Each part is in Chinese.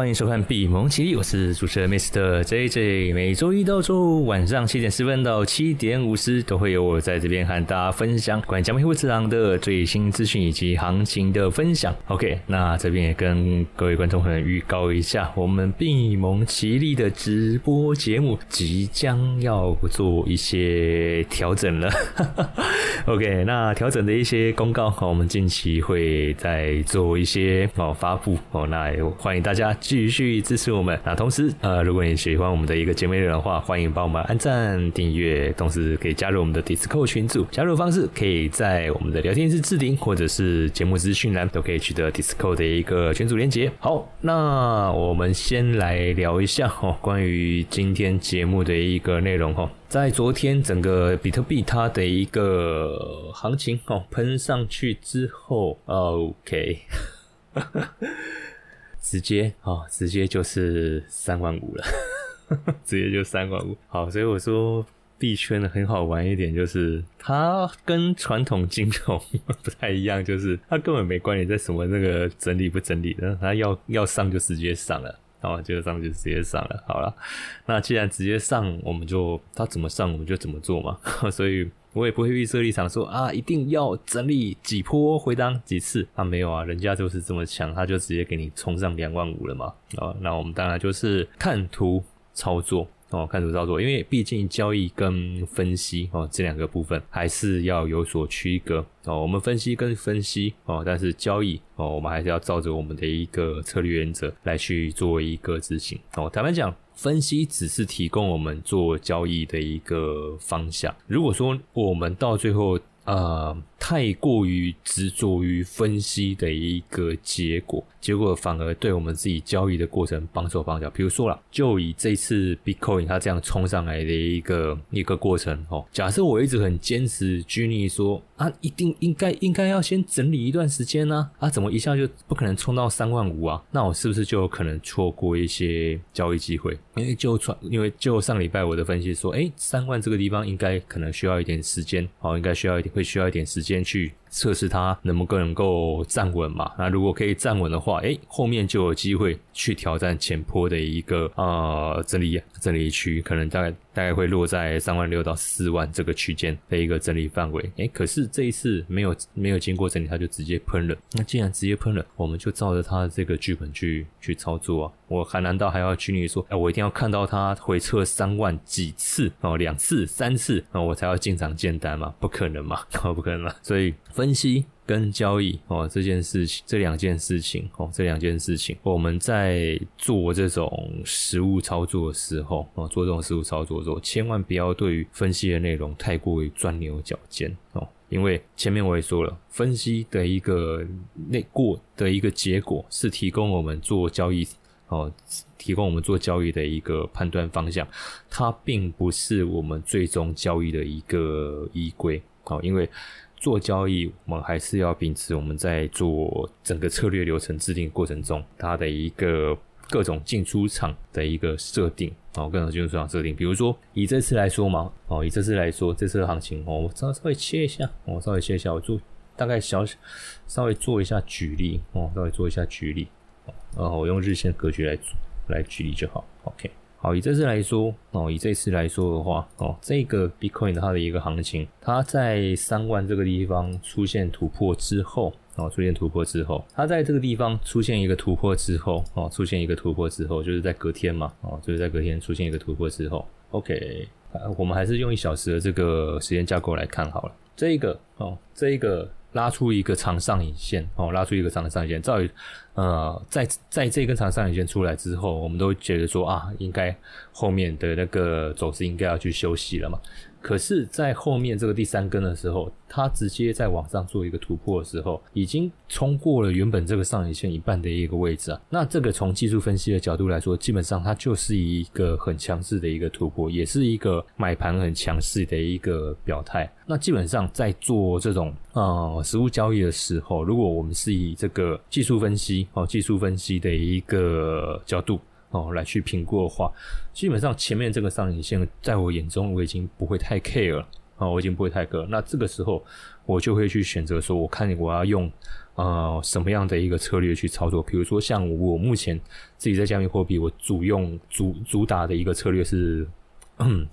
欢迎收看币蒙奇力，我是主持人 Mr. JJ。每周一到周五晚上七点十分到七点五十，都会有我在这边和大家分享关于加密货币市场的最新资讯以及行情的分享。OK，那这边也跟各位观众朋友预告一下，我们币蒙奇力的直播节目即将要做一些调整了。OK，那调整的一些公告，我们近期会再做一些哦发布哦，那也欢迎大家。继续支持我们。那同时，呃，如果你喜欢我们的一个节目内容的话，欢迎帮我们按赞、订阅，同时可以加入我们的 Discord 群组。加入方式可以在我们的聊天室置顶，或者是节目资讯栏都可以取得 Discord 的一个群组连接。好，那我们先来聊一下哦，关于今天节目的一个内容哈。在昨天整个比特币它的一个行情哦喷上去之后，OK。直接啊，直接就是三万五了，直接就三万五。好，所以我说币圈的很好玩一点，就是它跟传统金融 不太一样，就是它根本没管你在什么那个整理不整理的，它要要上就直接上了，好，就上就直接上了。好了，那既然直接上，我们就它怎么上我们就怎么做嘛，所以。我也不会预设立场说啊，一定要整理几波回档几次。啊，没有啊，人家就是这么强，他就直接给你冲上两万五了嘛。啊，那我们当然就是看图操作哦，看图操作，因为毕竟交易跟分析哦这两个部分还是要有所区隔。哦，我们分析跟分析哦，但是交易哦，我们还是要照着我们的一个策略原则来去做一个执行。哦，坦白讲。分析只是提供我们做交易的一个方向。如果说我们到最后，呃。太过于执着于分析的一个结果，结果反而对我们自己交易的过程帮手帮脚。比如说了，就以这次 Bitcoin 它这样冲上来的一个一个过程哦，假设我一直很坚持拘泥说啊，一定应该应该要先整理一段时间呢啊，怎么一下就不可能冲到三万五啊？那我是不是就有可能错过一些交易机会？因为就传，因为就上礼拜我的分析说，哎，三万这个地方应该可能需要一点时间哦，应该需要一点会需要一点时间。先去测试它能不能够站稳嘛？那如果可以站稳的话，哎，后面就有机会去挑战前坡的一个啊整理整理区，可能大概大概会落在三万六到四万这个区间的一个整理范围。哎，可是这一次没有没有经过整理，它就直接喷了。那既然直接喷了，我们就照着它的这个剧本去去操作啊。我还难道还要去你说，哎，我一定要看到它回撤三万几次哦，两次、三次，那我才要进场建单嘛？不可能嘛？哦，不可能嘛？所以分析跟交易哦，这件事情，这两件事情哦，这两件事情，我们在做这种实物操作的时候哦，做这种实物操作的时候，千万不要对于分析的内容太过于钻牛角尖哦，因为前面我也说了，分析的一个内过的一个结果是提供我们做交易。哦，提供我们做交易的一个判断方向，它并不是我们最终交易的一个依归。哦，因为做交易，我们还是要秉持我们在做整个策略流程制定过程中，它的一个各种进出场的一个设定。哦，各种进出场设定，比如说以这次来说嘛，哦，以这次来说，这次的行情，哦，我稍稍微切一下，我稍微切一下，我做大概小稍微做一下举例，哦，稍微做一下举例。哦，我用日线格局来来举例就好。OK，好，以这次来说，哦，以这次来说的话，哦，这个 Bitcoin 它的一个行情，它在三万这个地方出现突破之后，哦，出现突破之后，它在这个地方出现一个突破之后，哦，出现一个突破之后，就是在隔天嘛，哦，就是在隔天出现一个突破之后，OK，我们还是用一小时的这个时间架构来看好了。这个，哦，这一个。拉出一个长上影线哦，拉出一个长的上影线。照，呃，在在这根长上影线出来之后，我们都觉得说啊，应该后面的那个走势应该要去休息了嘛。可是，在后面这个第三根的时候，它直接在往上做一个突破的时候，已经冲过了原本这个上影线一半的一个位置啊。那这个从技术分析的角度来说，基本上它就是一个很强势的一个突破，也是一个买盘很强势的一个表态。那基本上在做这种呃实物交易的时候，如果我们是以这个技术分析哦，技术分析的一个角度。哦，来去评估的话，基本上前面这个上影线，在我眼中我已经不会太 care 了。啊，我已经不会太割。那这个时候我就会去选择说，我看我要用呃什么样的一个策略去操作。比如说像我目前自己在加密货币，我主用主主打的一个策略是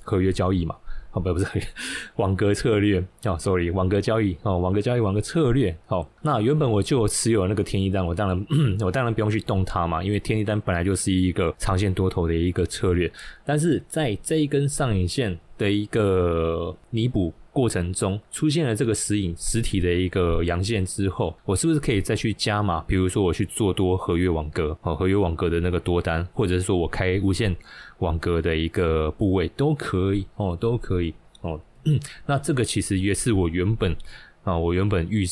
合约交易嘛。哦，不不是 网格策略哦，sorry，网格交易哦，网格交易，网格策略。好，那原本我就持有那个天一单，我当然 我当然不用去动它嘛，因为天一单本来就是一个长线多头的一个策略。但是在这一根上影线的一个弥补过程中，出现了这个实影实体的一个阳线之后，我是不是可以再去加码？比如说我去做多合约网格哦，合约网格的那个多单，或者是说我开无限。网格的一个部位都可以哦，都可以哦。嗯 那这个其实也是我原本啊，我原本预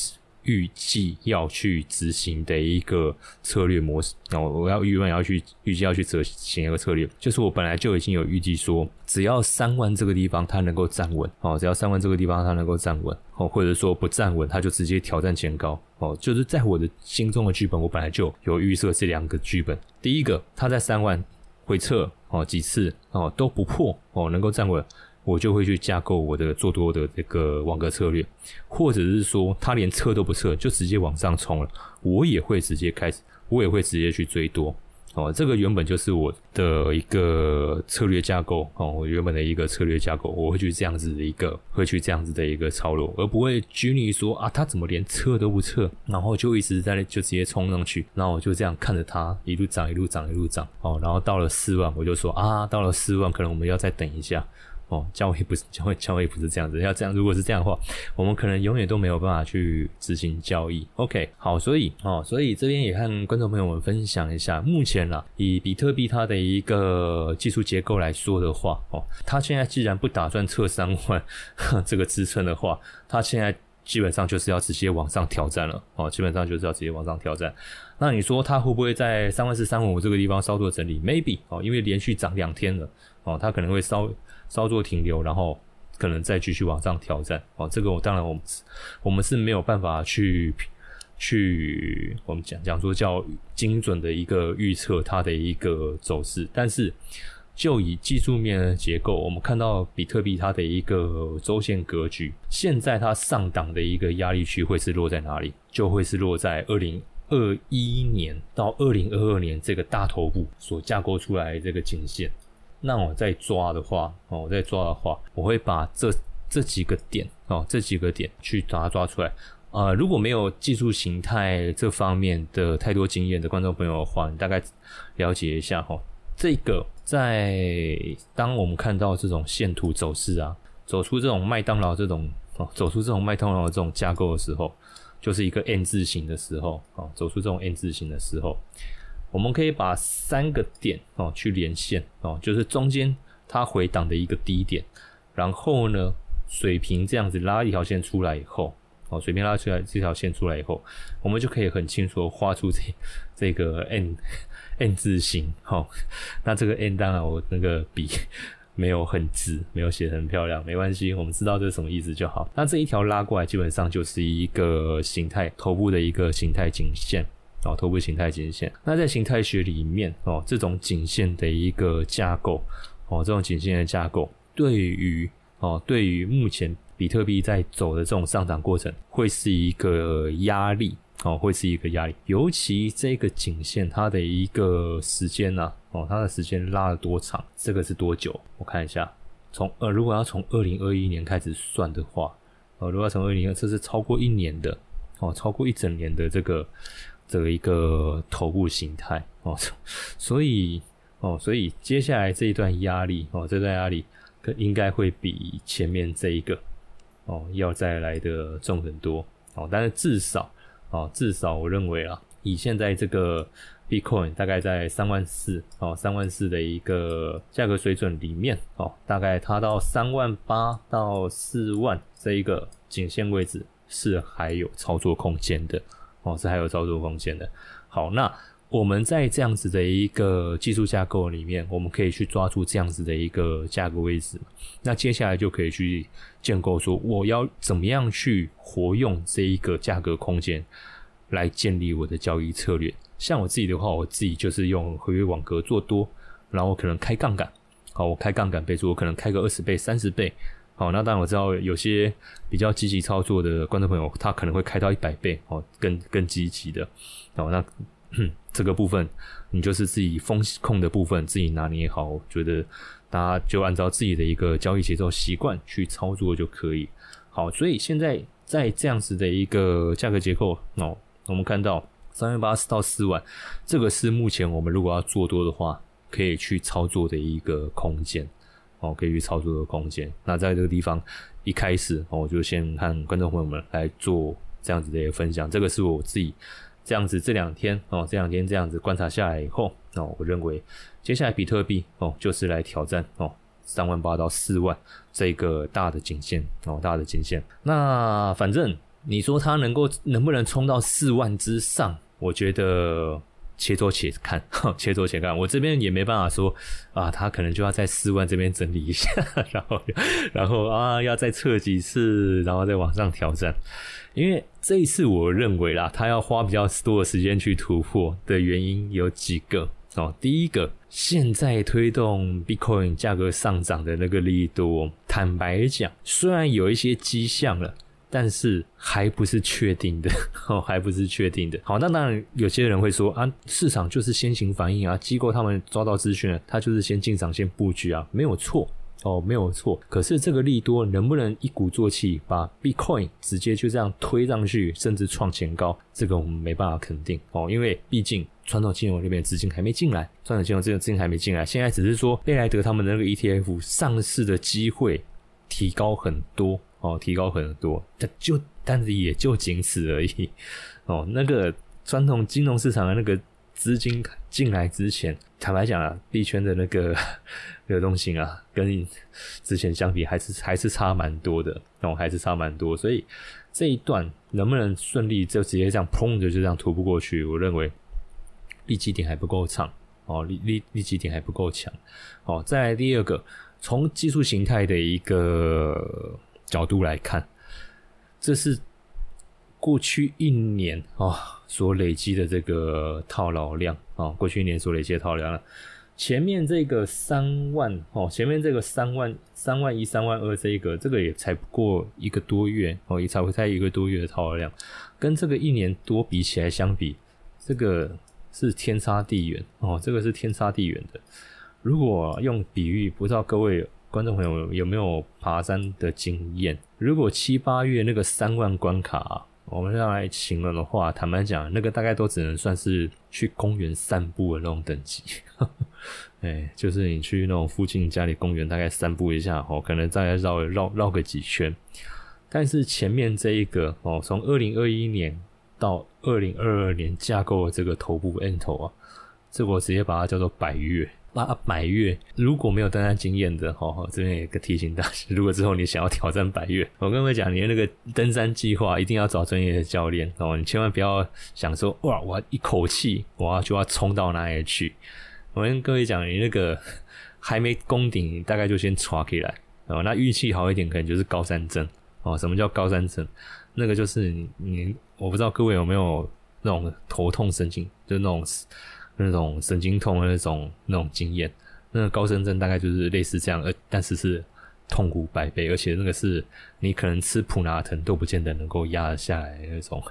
预计要去执行的一个策略模式。哦，我要原本要去预计要去执行一个策略，就是我本来就已经有预计说，只要三万这个地方它能够站稳哦，只要三万这个地方它能够站稳哦，或者说不站稳，它就直接挑战前高哦。就是在我的心中的剧本，我本来就有预设这两个剧本。第一个，它在三万回撤。哦，几次哦都不破哦，能够站稳，我就会去架构我的做多的这个网格策略，或者是说他连测都不测就直接往上冲了，我也会直接开始，我也会直接去追多。哦，这个原本就是我的一个策略架构哦，我原本的一个策略架构，我会去这样子的一个，会去这样子的一个操作，而不会拘泥说啊，他怎么连测都不测，然后就一直在就直接冲上去，然后我就这样看着他一路涨，一路涨，一路涨，哦，然后到了四万，我就说啊，到了四万，可能我们要再等一下。哦，交易不是交易，交易不是这样子。要这样，如果是这样的话，我们可能永远都没有办法去执行交易。OK，好，所以哦，所以这边也和观众朋友们分享一下，目前啦，以比特币它的一个技术结构来说的话，哦，它现在既然不打算测三万 这个支撑的话，它现在基本上就是要直接往上挑战了。哦，基本上就是要直接往上挑战。那你说它会不会在三万四、三万五这个地方稍作整理？Maybe 哦，因为连续涨两天了，哦，它可能会稍。稍作停留，然后可能再继续往上挑战哦。这个我当然我们我们是没有办法去去我们讲讲说叫精准的一个预测它的一个走势，但是就以技术面的结构，我们看到比特币它的一个周线格局，现在它上档的一个压力区会是落在哪里？就会是落在二零二一年到二零二二年这个大头部所架构出来这个颈线。那我再抓的话，哦，我再抓的话，我会把这这几个点，哦，这几个点去把它抓出来。啊，如果没有技术形态这方面的太多经验的观众朋友的话，你大概了解一下哈。这个在当我们看到这种线图走势啊，走出这种麦当劳这种，哦，走出这种麦当劳的这种架构的时候，就是一个 N 字形的时候，哦，走出这种 N 字形的时候。我们可以把三个点哦去连线哦，就是中间它回档的一个低点，然后呢水平这样子拉一条线出来以后哦，水平拉出来这条线出来以后，我们就可以很清楚画出这这个 N N 字形哦。那这个 N 当然我那个笔没有很直，没有写很漂亮，没关系，我们知道这是什么意思就好。那这一条拉过来基本上就是一个形态头部的一个形态颈线。哦，头部形态颈线。那在形态学里面，哦，这种颈线的一个架构，哦，这种颈线的架构，对于哦，对于目前比特币在走的这种上涨过程，会是一个压力，哦，会是一个压力。尤其这个颈线，它的一个时间呢，哦，它的时间拉了多长？这个是多久？我看一下，从呃，如果要从二零二一年开始算的话，呃，如果要从二零二，这是超过一年的，哦，超过一整年的这个。的一个头部形态哦，所以哦，所以接下来这一段压力哦，这段压力可应该会比前面这一个哦要再来的重很多哦，但是至少哦，至少我认为啊，以现在这个 Bitcoin 大概在三万四哦，三万四的一个价格水准里面哦，大概它到三万八到四万这一个颈线位置是还有操作空间的。哦，是还有操作空间的。好，那我们在这样子的一个技术架构里面，我们可以去抓住这样子的一个价格位置。那接下来就可以去建构说，我要怎么样去活用这一个价格空间来建立我的交易策略。像我自己的话，我自己就是用合约网格做多，然后可能开杠杆。好，我开杠杆倍数，我可能开个二十倍、三十倍。好，那当然我知道有些比较积极操作的观众朋友，他可能会开到一百倍哦，更更积极的。哦，那 这个部分你就是自己风控的部分自己拿捏好，我觉得大家就按照自己的一个交易节奏习惯去操作就可以。好，所以现在在这样子的一个价格结构哦，我们看到三万八到四万，这个是目前我们如果要做多的话，可以去操作的一个空间哦，可以去操作的空间。那在这个地方一开始哦，我就先和观众朋友们来做这样子的一个分享，这个是我自己。这样子，这两天哦，这两天这样子观察下来以后，哦，我认为接下来比特币哦，就是来挑战哦三万八到四万这个大的颈线哦，大的颈线。那反正你说它能够能不能冲到四万之上，我觉得且走且看，且走且看。我这边也没办法说啊，他可能就要在四万这边整理一下，然后然后啊，要再测几次，然后再往上挑战。因为这一次，我认为啦，他要花比较多的时间去突破的原因有几个哦。第一个，现在推动 Bitcoin 价格上涨的那个力度，坦白讲，虽然有一些迹象了，但是还不是确定的 哦，还不是确定的。好，那当然有些人会说啊，市场就是先行反应啊，机构他们抓到资讯了，他就是先进场先布局啊，没有错。哦，没有错。可是这个利多能不能一鼓作气把 Bitcoin 直接就这样推上去，甚至创前高？这个我们没办法肯定哦，因为毕竟传统金融那边资金还没进来，传统金融这个资金还没进来。现在只是说贝莱德他们的那个 ETF 上市的机会提高很多哦，提高很多，但就但是也就仅此而已哦。那个传统金融市场的那个资金进来之前，坦白讲啊，币圈的那个。流动性啊，跟之前相比还是还是差蛮多的，哦，还是差蛮多，所以这一段能不能顺利就直接这样砰的就这样突不过去？我认为利基点还不够长，哦，利利利基点还不够强，哦。再来第二个，从技术形态的一个角度来看，这是过去一年啊所累积的这个套牢量啊，过去一年所累积的套牢量。前面这个三万哦，前面这个三万三万一三万二这个，这个也才不过一个多月哦，也才会才一个多月的套牢量，跟这个一年多比起来相比，这个是天差地远哦，这个是天差地远的。如果用比喻，不知道各位观众朋友有没有爬山的经验？如果七八月那个三万关卡。我们要来形容的话，坦白讲，那个大概都只能算是去公园散步的那种等级。哎，就是你去那种附近家里公园，大概散步一下哦，可能大概绕绕绕个几圈。但是前面这一个哦，从二零二一年到二零二二年架构的这个头部 N 头啊，这我直接把它叫做百月。八百月如果没有登山经验的，哈，这边有个提醒大家，如果之后你想要挑战百月，我跟各位讲，你的那个登山计划一定要找专业的教练哦，你千万不要想说哇，我一口气我要就要冲到哪里去。我跟各位讲，你那个还没攻顶，大概就先抓起来哦。那运气好一点，可能就是高山症哦。什么叫高山症？那个就是你你，我不知道各位有没有那种头痛神经，就那种。那种神经痛的那种那种经验，那个高山症大概就是类似这样，而但是是痛苦百倍，而且那个是你可能吃普拿疼都不见得能够压得下来那种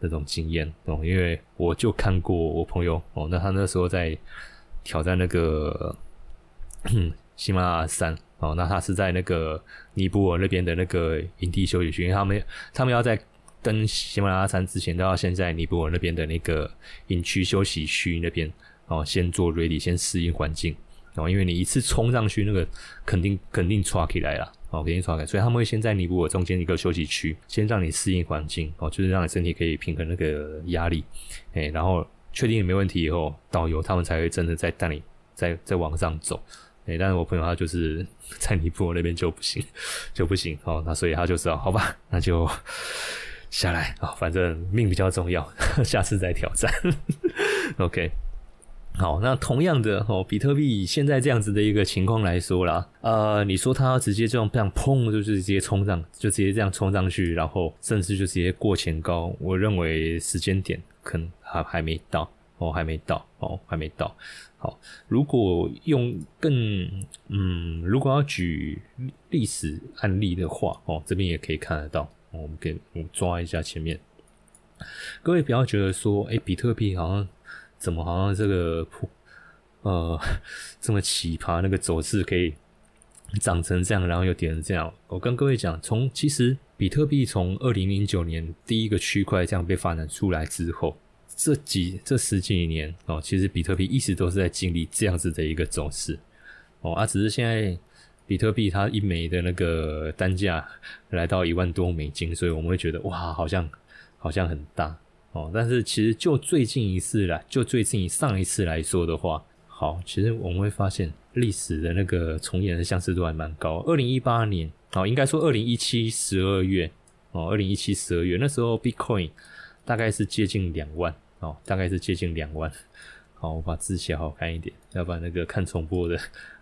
那种经验哦。因为我就看过我朋友哦，那他那时候在挑战那个喜马拉雅山哦，那他是在那个尼泊尔那边的那个营地休息区，因为他们他们要在。登喜马拉雅山之前，都要先在尼泊尔那边的那个营区休息区那边哦，先做 ready，先适应环境哦。因为你一次冲上去，那个肯定肯定抓起来了哦，肯定抓起来。所以他们会先在尼泊尔中间一个休息区，先让你适应环境哦，就是让你身体可以平衡那个压力。哎，然后确定没问题以后，导游他们才会真的再带你再再往上走。哎，但是我朋友他就是在尼泊尔那边就不行，就不行哦。那所以他就知道，好吧，那就。下来啊，反正命比较重要，下次再挑战。OK，好，那同样的哦，比特币现在这样子的一个情况来说啦，呃，你说它直接这样这样砰，就是直接冲上，就直接这样冲上去，然后甚至就直接过前高，我认为时间点可能还还没到哦，还没到哦，还没到。好，如果用更嗯，如果要举历史案例的话，哦，这边也可以看得到。我们给我们抓一下前面，各位不要觉得说，哎，比特币好像怎么好像这个呃 这么奇葩，那个走势可以长成这样，然后又跌成这样。我跟各位讲，从其实比特币从二零零九年第一个区块这样被发展出来之后。这几这十几年哦，其实比特币一直都是在经历这样子的一个走势哦，啊，只是现在比特币它一枚的那个单价来到一万多美金，所以我们会觉得哇，好像好像很大哦。但是其实就最近一次来，就最近上一次来说的话，好，其实我们会发现历史的那个重演的相似度还蛮高。二零一八年哦，应该说二零一七十二月哦，二零一七十二月那时候，Bitcoin 大概是接近两万。哦，大概是接近两万。好，我把字写好看一点，要不然那个看重播的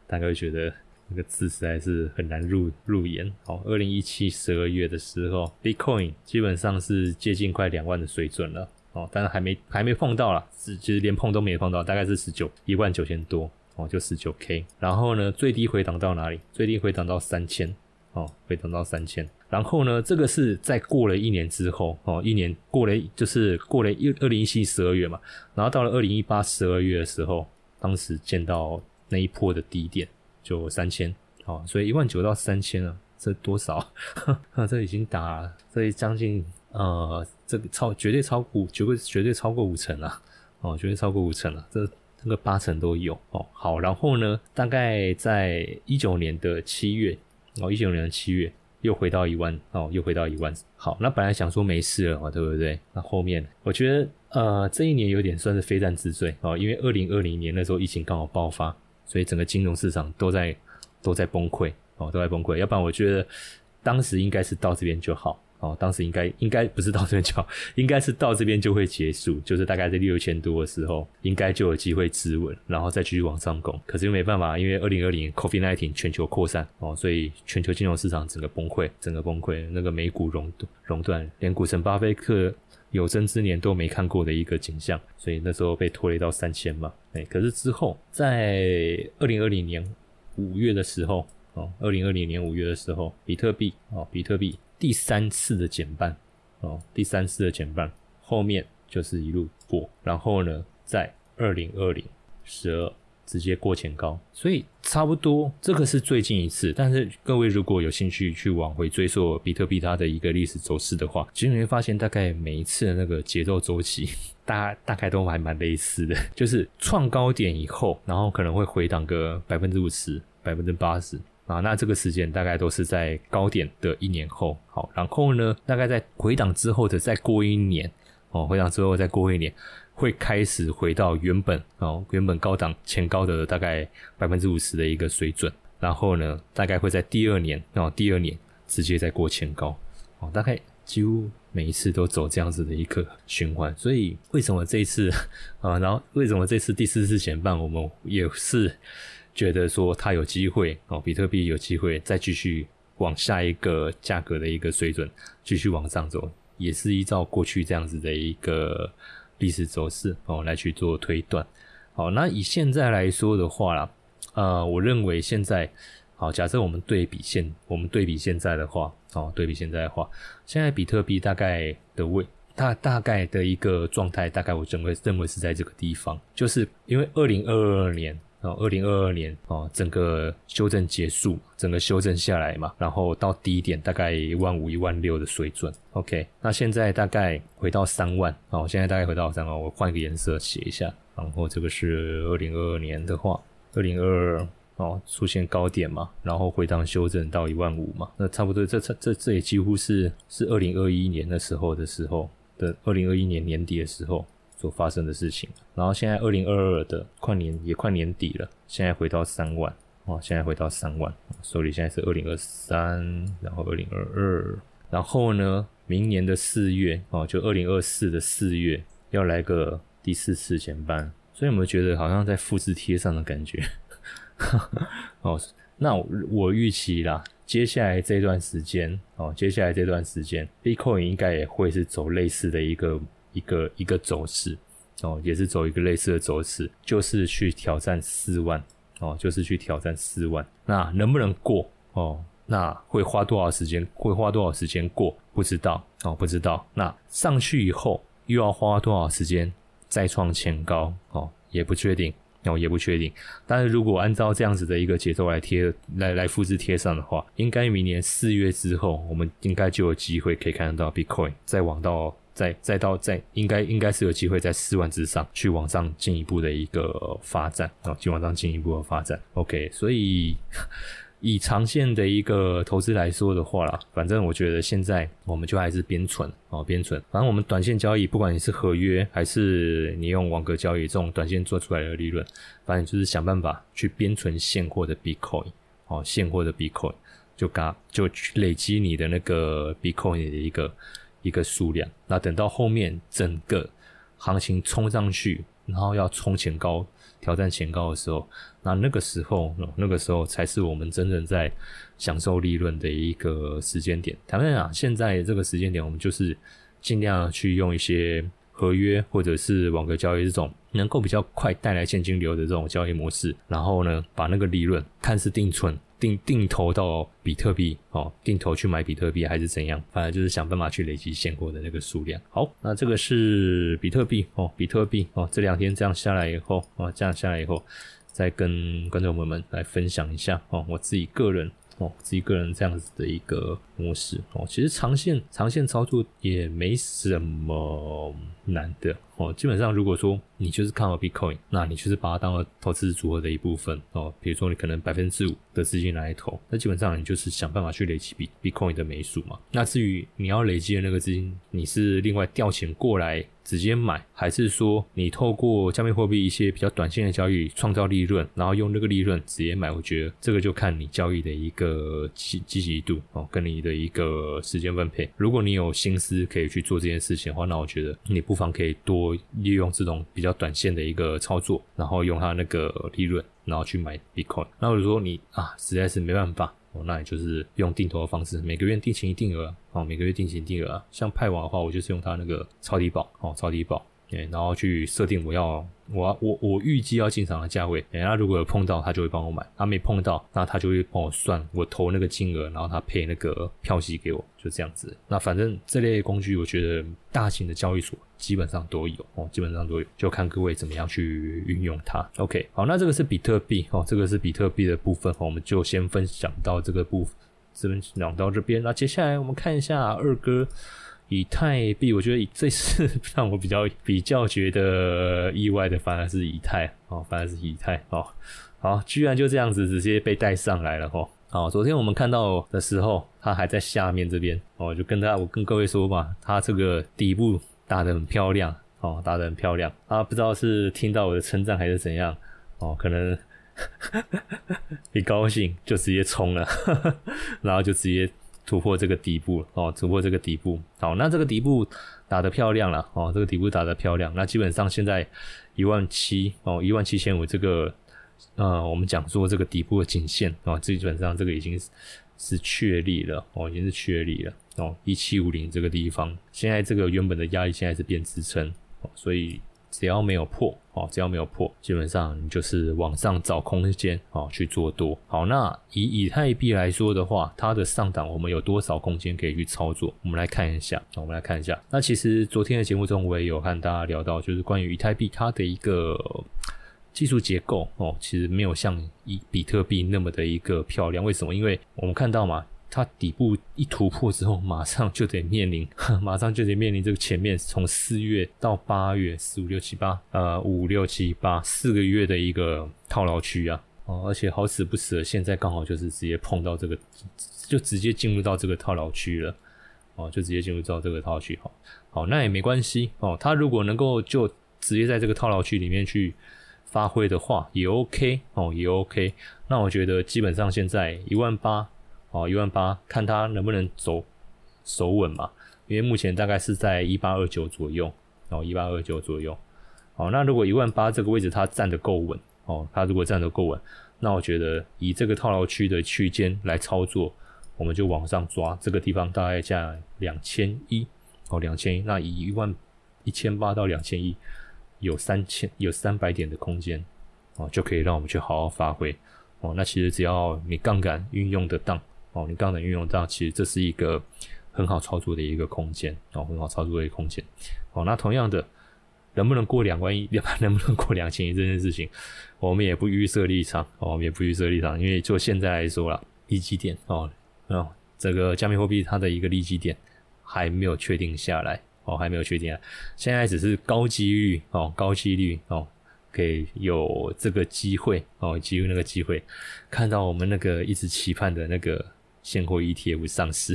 大概会觉得那个字实在是很难入入眼。好，二零一七十二月的时候，Bitcoin 基本上是接近快两万的水准了。哦，但是还没还没碰到啦，是其实连碰都没碰到，大概是十九一万九千多。哦，就十九 K。然后呢，最低回档到哪里？最低回档到三千。哦，回档到三千。然后呢，这个是在过了一年之后，哦，一年过了就是过了一二零一七十二月嘛，然后到了二零一八十二月的时候，当时见到那一波的低点就三千，好，所以一万九到三千啊，这多少？这已经打这将近呃，这个超绝对超过绝对绝对超过五成了，哦，绝对超过五成了，这这个八成都有哦。好，然后呢，大概在一九年的七月，哦，一九年的七月。又回到一万哦，又回到一万。好，那本来想说没事了嘛，对不对？那后面我觉得呃，这一年有点算是非战之罪哦，因为二零二零年那时候疫情刚好爆发，所以整个金融市场都在都在崩溃哦，都在崩溃。要不然我觉得当时应该是到这边就好。哦，当时应该应该不是到这边就好，应该是到这边就会结束，就是大概在六千多的时候，应该就有机会止稳，然后再继续往上攻。可是又没办法，因为二零二零 COVID nineteen 全球扩散哦，所以全球金融市场整个崩溃，整个崩溃，那个美股熔熔断，连股神巴菲特有生之年都没看过的一个景象，所以那时候被拖累到三千嘛。哎，可是之后在二零二零年五月的时候，哦，二零二零年五月的时候，比特币哦，比特币。第三次的减半哦，第三次的减半，后面就是一路过，然后呢，在二零二零十二直接过前高，所以差不多这个是最近一次。但是各位如果有兴趣去往回追溯比特币它的一个历史走势的话，其实你会发现大概每一次的那个节奏周期，大大概都还蛮类似的，就是创高点以后，然后可能会回档个百分之五十、百分之八十。啊，那这个时间大概都是在高点的一年后，好，然后呢，大概在回档之后的再过一年，哦，回档之后再过一年，会开始回到原本哦，原本高档前高的大概百分之五十的一个水准，然后呢，大概会在第二年，哦，第二年直接再过前高，哦，大概几乎每一次都走这样子的一个循环，所以为什么这一次啊，然后为什么这次第四次前半我们也是？觉得说它有机会哦，比特币有机会再继续往下一个价格的一个水准继续往上走，也是依照过去这样子的一个历史走势哦来去做推断。好，那以现在来说的话啦，呃，我认为现在好，假设我们对比现我们对比现在的话，哦，对比现在的话，现在比特币大概的位大大概的一个状态，大概我认为认为是在这个地方，就是因为二零二二年。哦，二零二二年哦，整个修正结束，整个修正下来嘛，然后到低点大概一万五、一万六的水准。OK，那现在大概回到三万哦，现在大概回到三万，我换个颜色写一下。然后这个是二零二二年的话，二零二二哦出现高点嘛，然后回档修正到一万五嘛，那差不多这这这这也几乎是是二零二一年的时候的时候的二零二一年年底的时候。所发生的事情，然后现在二零二二的快年也快年底了，现在回到三万哦，现在回到三万，手里现在是二零二三，然后二零二二，然后呢，明年的四月哦，就二零二四的四月要来个第四次减半，所以有没有觉得好像在复制贴上的感觉？哦，那我预期啦，接下来这段时间哦，接下来这段时间，Bitcoin 应该也会是走类似的一个。一个一个走势哦，也是走一个类似的走势，就是去挑战四万哦，就是去挑战四万。那能不能过哦？那会花多少时间？会花多少时间过？不知道哦，不知道。那上去以后又要花多少时间再创前高哦？也不确定哦，也不确定。但是如果按照这样子的一个节奏来贴来来复制贴上的话，应该明年四月之后，我们应该就有机会可以看得到 Bitcoin 再往到。再再到再应该应该是有机会在四万之上去往上进一步的一个发展啊，去往上进一步的发展。OK，所以以长线的一个投资来说的话啦，反正我觉得现在我们就还是边存哦，边存。反正我们短线交易，不管你是合约还是你用网格交易这种短线做出来的利润，反正就是想办法去边存现货的 Bitcoin 哦，现货的 Bitcoin 就嘎就累积你的那个 Bitcoin 的一个。一个数量，那等到后面整个行情冲上去，然后要冲前高、挑战前高的时候，那那个时候，那个时候才是我们真正在享受利润的一个时间点。坦白讲，现在这个时间点，我们就是尽量去用一些合约或者是网格交易这种能够比较快带来现金流的这种交易模式，然后呢，把那个利润看似定存。定定投到比特币哦，定投去买比特币还是怎样？反正就是想办法去累积现货的那个数量。好，那这个是比特币哦，比特币哦，这两天这样下来以后哦，这样下来以后，再跟观众朋友们来分享一下哦，我自己个人。哦，自己个人这样子的一个模式哦，其实长线长线操作也没什么难的哦。基本上，如果说你就是看好 Bitcoin，那你就是把它当做投资组合的一部分哦。比如说，你可能百分之五的资金来投，那基本上你就是想办法去累积 Bitcoin 的枚数嘛。那至于你要累积的那个资金，你是另外调钱过来。直接买，还是说你透过加密货币一些比较短线的交易创造利润，然后用那个利润直接买？我觉得这个就看你交易的一个积积极度哦，跟你的的一个时间分配。如果你有心思可以去做这件事情的话，那我觉得你不妨可以多利用这种比较短线的一个操作，然后用它那个利润，然后去买 Bitcoin。那如果说你啊实在是没办法。哦，那也就是用定投的方式，每个月定期定额哦，每个月定期定额。像派网的话，我就是用它那个超低保哦，超低保，对，然后去设定我要。我我我预计要进场的价位，哎，那如果有碰到，他就会帮我买；他没碰到，那他就会帮我算我投那个金额，然后他配那个票息给我，就这样子。那反正这类工具，我觉得大型的交易所基本上都有哦，基本上都有，就看各位怎么样去运用它。OK，好，那这个是比特币哦，这个是比特币的部分，我们就先分享到这个部分，这边讲到这边。那接下来我们看一下二哥。以太币，我觉得这次 让我比较比较觉得意外的，反而是以太哦，反而是以太哦，好，居然就这样子直接被带上来了哦。好，昨天我们看到的时候，它还在下面这边哦，就跟大家我跟各位说嘛，它这个底部打得很漂亮哦，打得很漂亮啊，不知道是听到我的称赞还是怎样哦，可能 一高兴就直接冲了，然后就直接。突破这个底部哦，突破这个底部，好，那这个底部打得漂亮了哦，这个底部打得漂亮，那基本上现在一万七哦，一万七千五这个，呃，我们讲说这个底部的颈线啊，基本上这个已经是确立了哦，已经是确立了哦，一七五零这个地方，现在这个原本的压力现在是变支撑哦，所以。只要没有破哦，只要没有破，基本上你就是往上找空间哦去做多。好，那以以太币来说的话，它的上档我们有多少空间可以去操作？我们来看一下，我们来看一下。那其实昨天的节目中我也有和大家聊到，就是关于以太币它的一个技术结构哦，其实没有像以比特币那么的一个漂亮。为什么？因为我们看到嘛。它底部一突破之后，马上就得面临，马上就得面临这个前面从四月到八月四五六七八，呃五六七八四个月的一个套牢区啊，哦，而且好死不死，现在刚好就是直接碰到这个，就直接进入到这个套牢区了，哦，就直接进入到这个套牢区，好，好，那也没关系哦，它如果能够就直接在这个套牢区里面去发挥的话，也 OK 哦，也 OK，那我觉得基本上现在一万八。哦，一万八，看它能不能走守稳嘛？因为目前大概是在一八二九左右，哦，一八二九左右。哦，那如果一万八这个位置它站得够稳，哦，它如果站得够稳，那我觉得以这个套牢区的区间来操作，我们就往上抓，这个地方大概在两千一，哦，两千一，那以一万一千八到两千一，有三千有三百点的空间哦，就可以让我们去好好发挥哦。那其实只要你杠杆运用得当哦，你刚能运用到，其实这是一个很好操作的一个空间哦，很好操作的一个空间哦。那同样的，能不能过两万亿，能不能过两千亿这件事情，我们也不预设立场哦，我们也不预设立场，因为就现在来说了，利基点哦哦，这个加密货币它的一个利基点还没有确定下来。哦，还没有确定啊，现在只是高几率哦，高几率哦，可以有这个机会哦，机会那个机会，看到我们那个一直期盼的那个现货 ETF 上市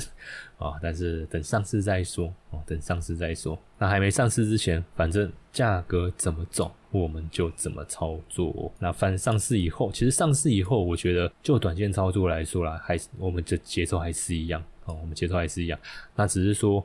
啊，但是等上市再说哦，等上市再说。那还没上市之前，反正价格怎么走，我们就怎么操作。那反上市以后，其实上市以后，我觉得就短线操作来说啦，还我们的节奏还是一样哦，我们节奏还是一样。那只是说。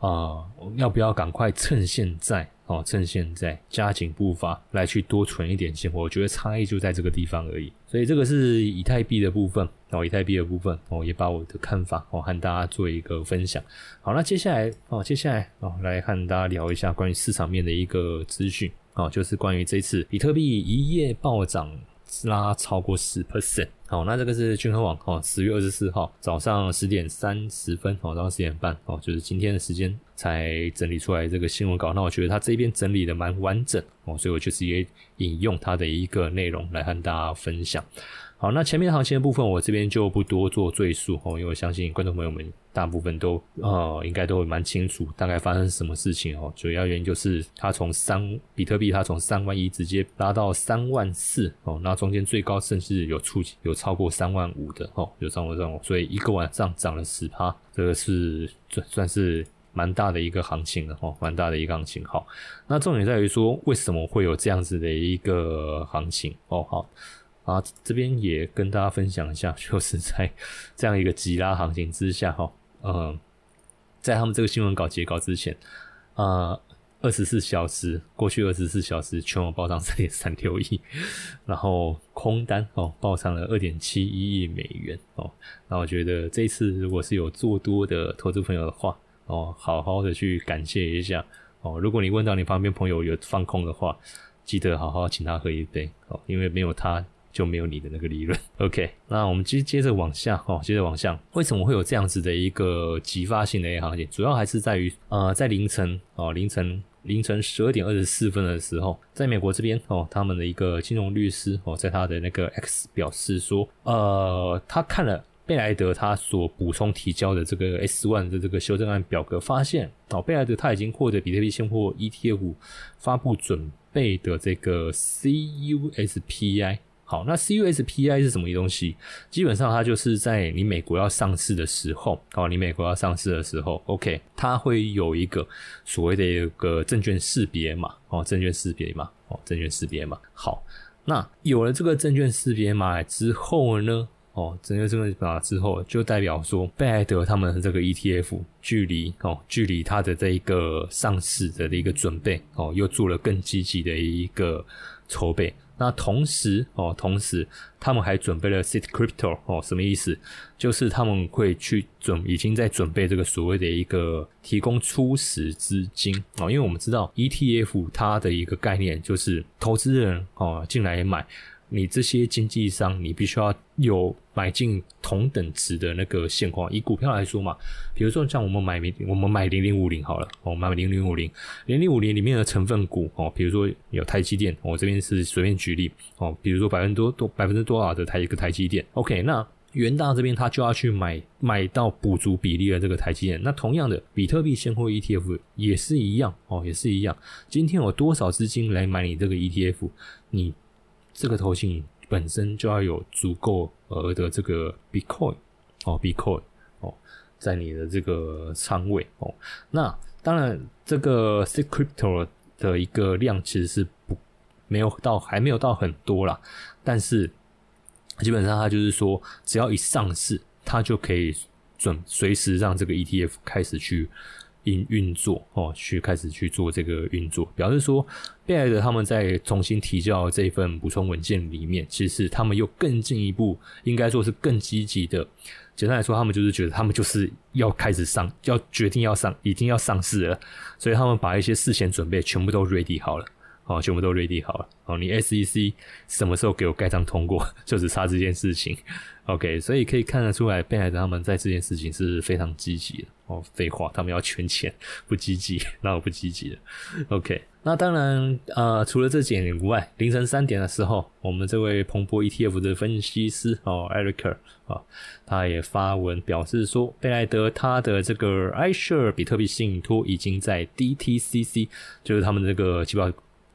啊，要不要赶快趁现在哦？趁现在加紧步伐来去多存一点钱？我觉得差异就在这个地方而已。所以这个是以太币的部分哦，以太币的部分哦，也把我的看法哦和大家做一个分享。好，那接下来哦，接下来哦，来和大家聊一下关于市场面的一个资讯哦，就是关于这次比特币一夜暴涨。拉超过十 percent，好，那这个是均衡网哦，十月二十四号早上十点三十分哦，早上十点半哦，就是今天的时间才整理出来这个新闻稿。那我觉得他这边整理的蛮完整哦，所以我就直接引用他的一个内容来和大家分享。好，那前面行情的部分，我这边就不多做赘述哦，因为我相信观众朋友们大部分都呃应该都会蛮清楚大概发生什么事情哦。主要原因就是它从三比特币，它从三万一直接拉到三万四哦，那中间最高甚至有触有超过三万五的哦，有超过三万五，所以一个晚上涨了十趴，这个是算算是蛮大的一个行情的哦，蛮大的一个行情。好，那重点在于说为什么会有这样子的一个行情哦？好。啊，这边也跟大家分享一下，就是在这样一个急拉行情之下，哈，嗯，在他们这个新闻稿截稿之前，啊，二十四小时过去，二十四小时全网爆涨三点三六亿，然后空单哦爆上了二点七一亿美元哦，那我觉得这一次如果是有做多的投资朋友的话，哦，好好的去感谢一下哦，如果你问到你旁边朋友有放空的话，记得好好请他喝一杯哦，因为没有他。就没有你的那个利润。OK，那我们接接着往下哦，接着往下，为什么会有这样子的一个激发性的一行情？主要还是在于呃，在凌晨哦，凌晨凌晨十二点二十四分的时候，在美国这边哦，他们的一个金融律师哦，在他的那个 X 表示说，呃，他看了贝莱德他所补充提交的这个 S one 的这个修正案表格，发现哦，贝莱德他已经获得比特币现货 ETF 发布准备的这个 CUSPI。好，那 CUSPI 是什么东西？基本上它就是在你美国要上市的时候，哦，你美国要上市的时候，OK，它会有一个所谓的一个证券识别码，哦，证券识别码，哦，证券识别码。好，那有了这个证券识别码之后呢，哦，证券识别码之后，就代表说贝莱德他们的这个 ETF 距离哦，距离它的这一个上市的一个准备，哦，又做了更积极的一个筹备。那同时哦，同时他们还准备了 City Crypto 哦，什么意思？就是他们会去准，已经在准备这个所谓的一个提供初始资金哦，因为我们知道 ETF 它的一个概念就是投资人哦进来买。你这些经纪商，你必须要有买进同等值的那个现况。以股票来说嘛，比如说像我们买零，我们买零零五零好了，我买零零五零，零零五零里面的成分股哦，比如说有台积电，我这边是随便举例哦，比如说百分之多多百分之多少的台一个台积电，OK，那元大这边他就要去买买到补足比例的这个台积电。那同样的，比特币现货 ETF 也是一样哦，也是一样。今天有多少资金来买你这个 ETF？你这个头型本身就要有足够额的这个 Bitcoin 哦，Bitcoin 哦，在你的这个仓位哦。那当然，这个 C Crypto 的一个量其实是不没有到，还没有到很多啦。但是基本上它就是说，只要一上市，它就可以准随时让这个 ETF 开始去。并运作哦，去开始去做这个运作，表示说贝莱德他们在重新提交这份补充文件里面，其实他们又更进一步，应该说是更积极的。简单来说，他们就是觉得他们就是要开始上，要决定要上，一定要上市了，所以他们把一些事前准备全部都 ready 好了。哦，全部都 ready 好了。哦，你 SEC 什么时候给我盖章通过，就只差这件事情。OK，所以可以看得出来，贝莱德他们在这件事情是非常积极的。哦，废话，他们要圈钱，不积极，那我不积极的。OK，那当然，呃，除了这点以外，凌晨三点的时候，我们这位彭博 ETF 的分析师哦，Eric 啊，他也发文表示说，贝莱德他的这个 iShare 比特币信托已经在 DTCC，就是他们这个集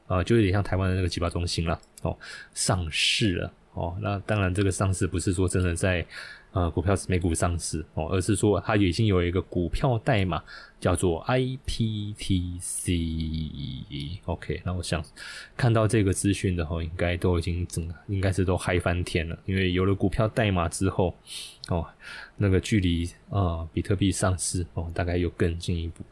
啊，就有点像台湾的那个集保中心了哦，上市了。哦，那当然，这个上市不是说真的在呃股票美股上市哦，而是说它已经有一个股票代码叫做 IPTC。OK，那我想看到这个资讯的话，应该都已经整应该是都嗨翻天了，因为有了股票代码之后，哦，那个距离啊比特币上市哦，大概又更进一步。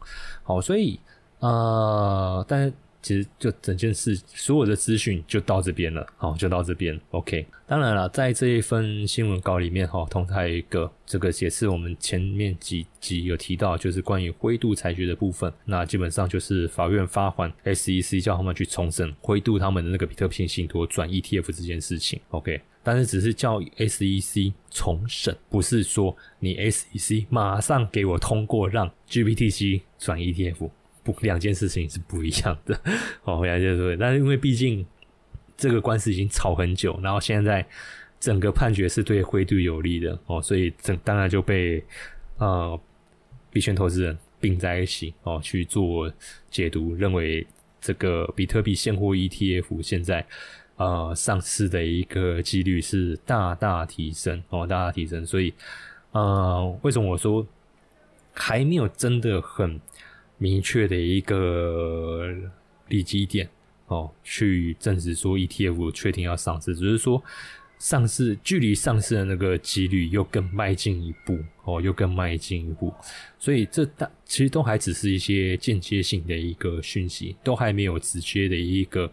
好，所以啊，但。其实就整件事，所有的资讯就到这边了，好，就到这边。OK，当然了，在这一份新闻稿里面，哈，同时还有一个这个也是我们前面几集有提到，就是关于灰度裁决的部分。那基本上就是法院发还 SEC 叫他们去重审灰度他们的那个比特币信托转 ETF 这件事情。OK，但是只是叫 SEC 重审，不是说你 SEC 马上给我通过让 GBTC 转 ETF。不，两件事情是不一样的。哦，两件事，但是因为毕竟这个官司已经吵很久，然后现在整个判决是对灰度有利的哦，所以整当然就被呃币圈投资人并在一起哦去做解读，认为这个比特币现货 ETF 现在呃上市的一个几率是大大提升哦，大大提升。所以呃，为什么我说还没有真的很？明确的一个利基点哦，去证实说 ETF 确定要上市，只是说上市距离上市的那个几率又更迈进一步哦，又更迈进一步，所以这大其实都还只是一些间接性的一个讯息，都还没有直接的一个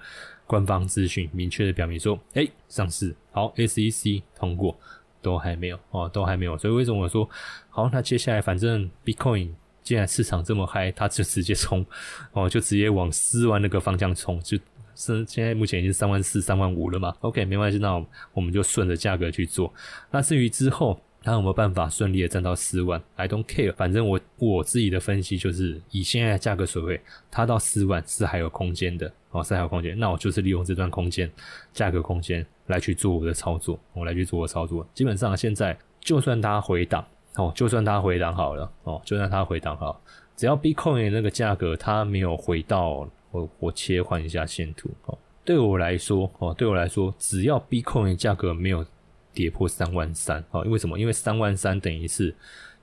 官方资讯明确的表明说，哎，上市好，SEC 通过都还没有哦，都还没有，所以为什么我说好？那接下来反正 Bitcoin。既然市场这么嗨，它就直接冲哦，就直接往四万那个方向冲，就是现在目前已经三万四、三万五了嘛。OK，没关系，那我们就顺着价格去做。那至于之后他有没有办法顺利的站到四万，I don't care。反正我我自己的分析就是，以现在的价格水位，它到四万是还有空间的哦，是还有空间。那我就是利用这段空间，价格空间来去做我的操作，我来去做我的操作。基本上现在就算它回档。哦，就算它回档好了，哦，就算它回档好，只要 Bitcoin 那个价格它没有回到，我我切换一下线图哦，对我来说，哦，对我来说，只要 Bitcoin 价格没有跌破三万三，哦，为什么？因为三万三等于是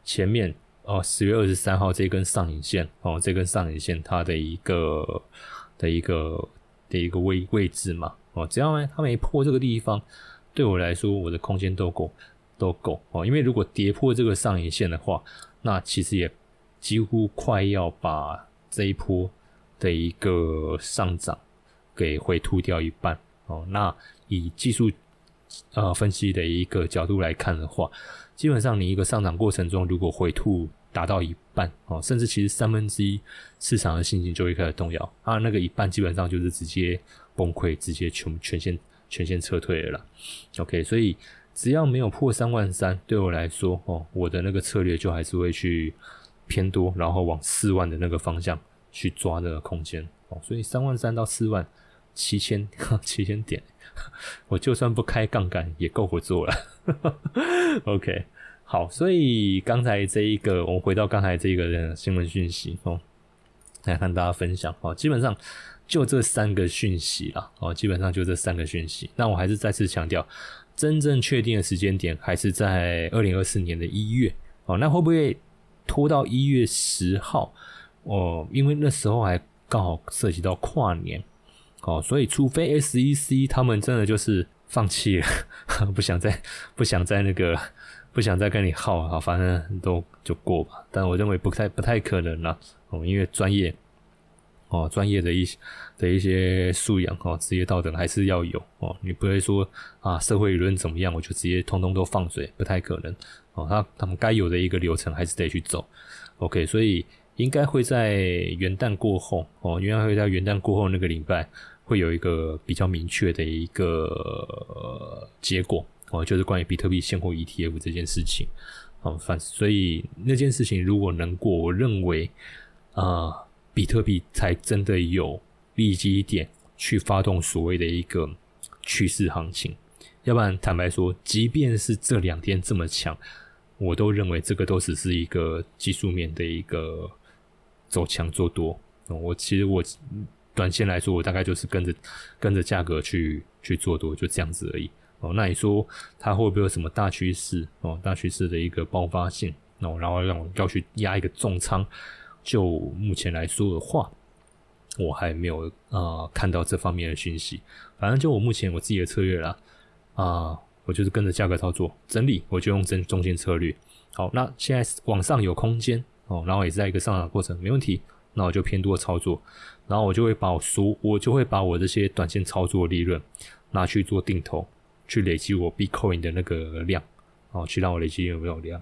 前面哦十月二十三号这根上影线，哦，这根上影线它的一个的一个的一个位位置嘛，哦，只要呢它没破这个地方，对我来说，我的空间都够。都够哦，因为如果跌破这个上影线的话，那其实也几乎快要把这一波的一个上涨给回吐掉一半哦。那以技术呃分析的一个角度来看的话，基本上你一个上涨过程中，如果回吐达到一半哦，甚至其实三分之一市场的信心就会开始动摇啊，那个一半基本上就是直接崩溃，直接全全线全线撤退了啦。OK，所以。只要没有破三万三，对我来说，哦，我的那个策略就还是会去偏多，然后往四万的那个方向去抓那个空间，哦，所以三万三到四万七千 七千点，我就算不开杠杆也够我做了。OK，好，所以刚才这一个，我回到刚才这一个新闻讯息哦，来跟大家分享哦，基本上就这三个讯息啦，哦，基本上就这三个讯息，那我还是再次强调。真正确定的时间点还是在二零二四年的一月哦，那会不会拖到一月十号哦？因为那时候还刚好涉及到跨年哦，所以除非 SEC 他们真的就是放弃了，不想再不想再那个不想再跟你耗啊，反正都就过吧。但我认为不太不太可能了哦，因为专业。哦，专业的一些的一些素养哦，职业道德还是要有哦。你不会说啊，社会舆论怎么样，我就直接通通都放水，不太可能哦。他他们该有的一个流程还是得去走。OK，所以应该会在元旦过后哦，应该会在元旦过后那个礼拜会有一个比较明确的一个结果哦，就是关于比特币现货 ETF 这件事情。哦，反所以那件事情如果能过，我认为啊，比特币才真的有利基点去发动所谓的一个趋势行情。要不然，坦白说，即便是这两天这么强，我都认为这个都只是一个技术面的一个走强做多。我其实我短线来说，我大概就是跟着跟着价格去去做多，就这样子而已。哦，那你说它会不会有什么大趋势？哦，大趋势的一个爆发性？哦，然后让我要去压一个重仓？就目前来说的话，我还没有啊看到这方面的讯息。反正就我目前我自己的策略啦。啊，我就是跟着价格操作，整理我就用中中间策略。好，那现在往上有空间哦，然后也是在一个上涨过程，没问题。那我就偏多操作，然后我就会把我所我就会把我这些短线操作利润拿去做定投，去累积我 Bitcoin 的那个量，哦，去让我累积有没有量？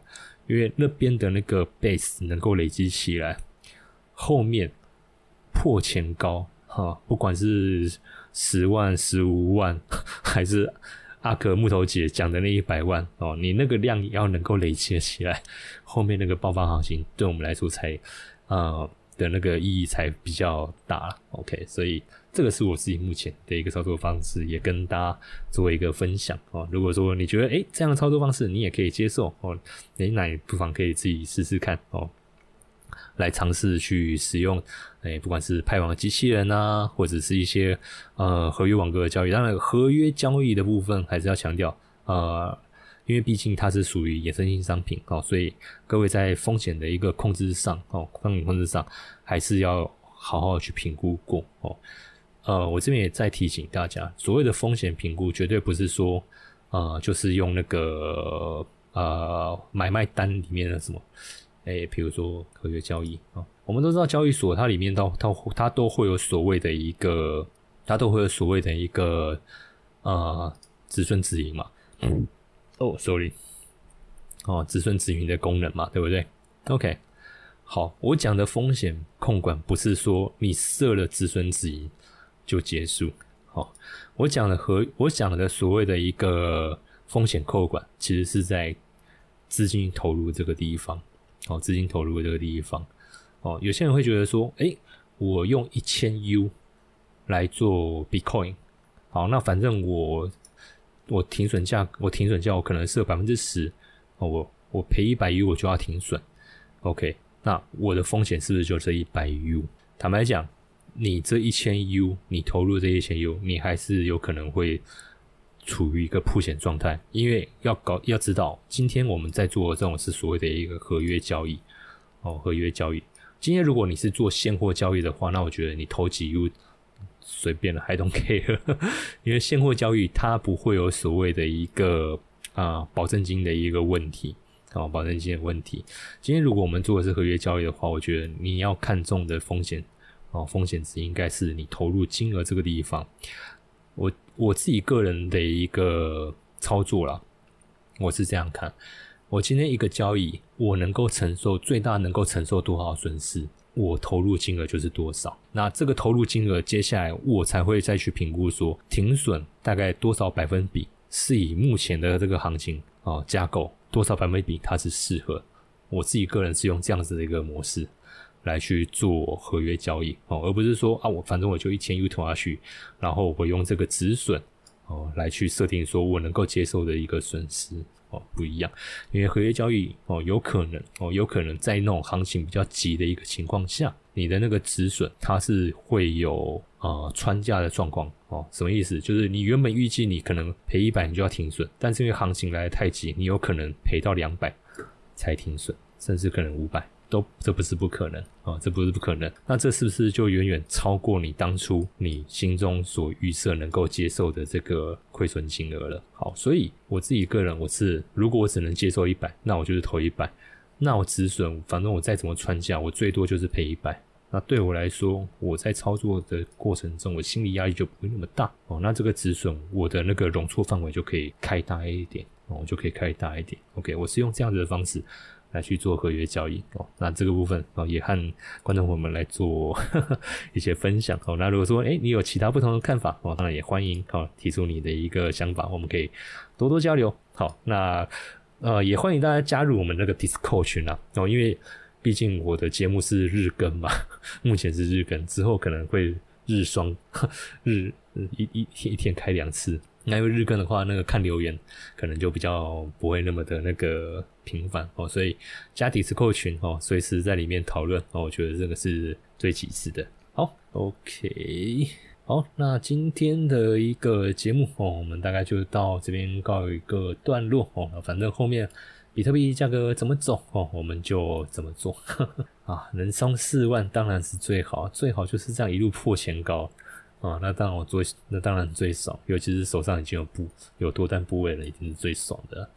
因为那边的那个 base 能够累积起来，后面破前高哈，不管是十万、十五万还是。阿格木头姐讲的那一百万哦，你那个量也要能够累积起来，后面那个爆发行情对我们来说才呃的那个意义才比较大。OK，所以这个是我自己目前的一个操作方式，也跟大家做一个分享哦。如果说你觉得诶这样的操作方式你也可以接受哦，诶那你不妨可以自己试试看哦。来尝试去使用，哎，不管是派网机器人啊，或者是一些呃合约网格的交易。当然，合约交易的部分还是要强调，呃，因为毕竟它是属于衍生性商品哦，所以各位在风险的一个控制上哦，风险控制上还是要好好去评估过哦。呃，我这边也再提醒大家，所谓的风险评估，绝对不是说呃，就是用那个呃买卖单里面的什么。哎，比如说合约交易啊，我们都知道交易所它里面都它它都会有所谓的一个，它都会有所谓的一个呃止损止盈嘛。哦，sorry，哦，止损止盈的功能嘛，对不对？OK，好，我讲的风险控管不是说你设了止损止盈就结束。好，我讲的和我讲的所谓的一个风险控管，其实是在资金投入这个地方。哦，资金投入的这个地方，哦，有些人会觉得说，哎，我用一千 U 来做 Bitcoin，好，那反正我我停损价，我停损价我可能设百分之十，哦，我我赔一百 U 我就要停损，OK，那我的风险是不是就这一百 U？坦白讲，你这一千 U，你投入这一千 U，你还是有可能会。处于一个破险状态，因为要搞要知道，今天我们在做的这种是所谓的一个合约交易哦，合约交易。今天如果你是做现货交易的话，那我觉得你投几 U 随便了，I don't care，因为现货交易它不会有所谓的一个啊保证金的一个问题哦，保证金的问题。今天如果我们做的是合约交易的话，我觉得你要看重的风险哦，风险值应该是你投入金额这个地方。我我自己个人的一个操作啦，我是这样看：我今天一个交易，我能够承受最大能够承受多少损失，我投入金额就是多少。那这个投入金额，接下来我才会再去评估说，停损大概多少百分比是以目前的这个行情啊架构多少百分比它是适合。我自己个人是用这样子的一个模式。来去做合约交易哦，而不是说啊，我反正我就一千 U 投下去，然后我用这个止损哦来去设定说我能够接受的一个损失哦不一样，因为合约交易哦有可能哦有可能在那种行情比较急的一个情况下，你的那个止损它是会有啊穿价的状况哦，什么意思？就是你原本预计你可能赔一百你就要停损，但是因为行情来的太急，你有可能赔到两百才停损，甚至可能五百。都这不是不可能啊，这不是不可能。那这是不是就远远超过你当初你心中所预设能够接受的这个亏损金额了？好，所以我自己个人我是，如果我只能接受一百，那我就是投一百。那我止损，反正我再怎么穿价，我最多就是赔一百。那对我来说，我在操作的过程中，我心理压力就不会那么大哦。那这个止损，我的那个容错范围就可以开大一点哦，就可以开大一点。OK，我是用这样子的方式。来去做合约交易哦。那这个部分哦，也和观众朋友们来做 一些分享哦。那如果说哎，你有其他不同的看法哦，当然也欢迎哦提出你的一个想法，我们可以多多交流。好，那呃也欢迎大家加入我们那个 Discord 群啊哦，因为毕竟我的节目是日更嘛，目前是日更，之后可能会日双 日一一一天开两次。那因为日更的话，那个看留言可能就比较不会那么的那个频繁哦，所以加底斯扣群哦，随时在里面讨论哦，我觉得这个是最其次的。好，OK，好，那今天的一个节目哦，我们大概就到这边告一个段落哦。反正后面比特币价格怎么走哦，我们就怎么做 啊。能上四万当然是最好，最好就是这样一路破前高。啊，那当然我做，那当然最爽，尤其是手上已经有部有多单部位了，已经是最爽的。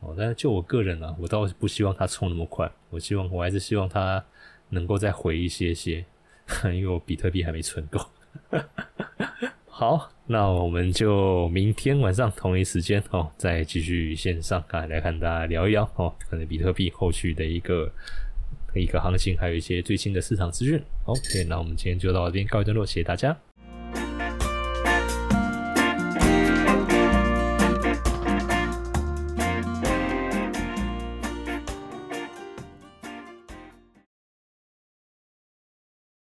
哦，但是就我个人啊，我倒是不希望它冲那么快，我希望我还是希望它能够再回一些些，因为我比特币还没存够。好，那我们就明天晚上同一时间哦，再继续线上啊来看大家聊一聊哦，可能比特币后续的一个一个行情，还有一些最新的市场资讯。OK，那我们今天就到这边告一段落，谢谢大家。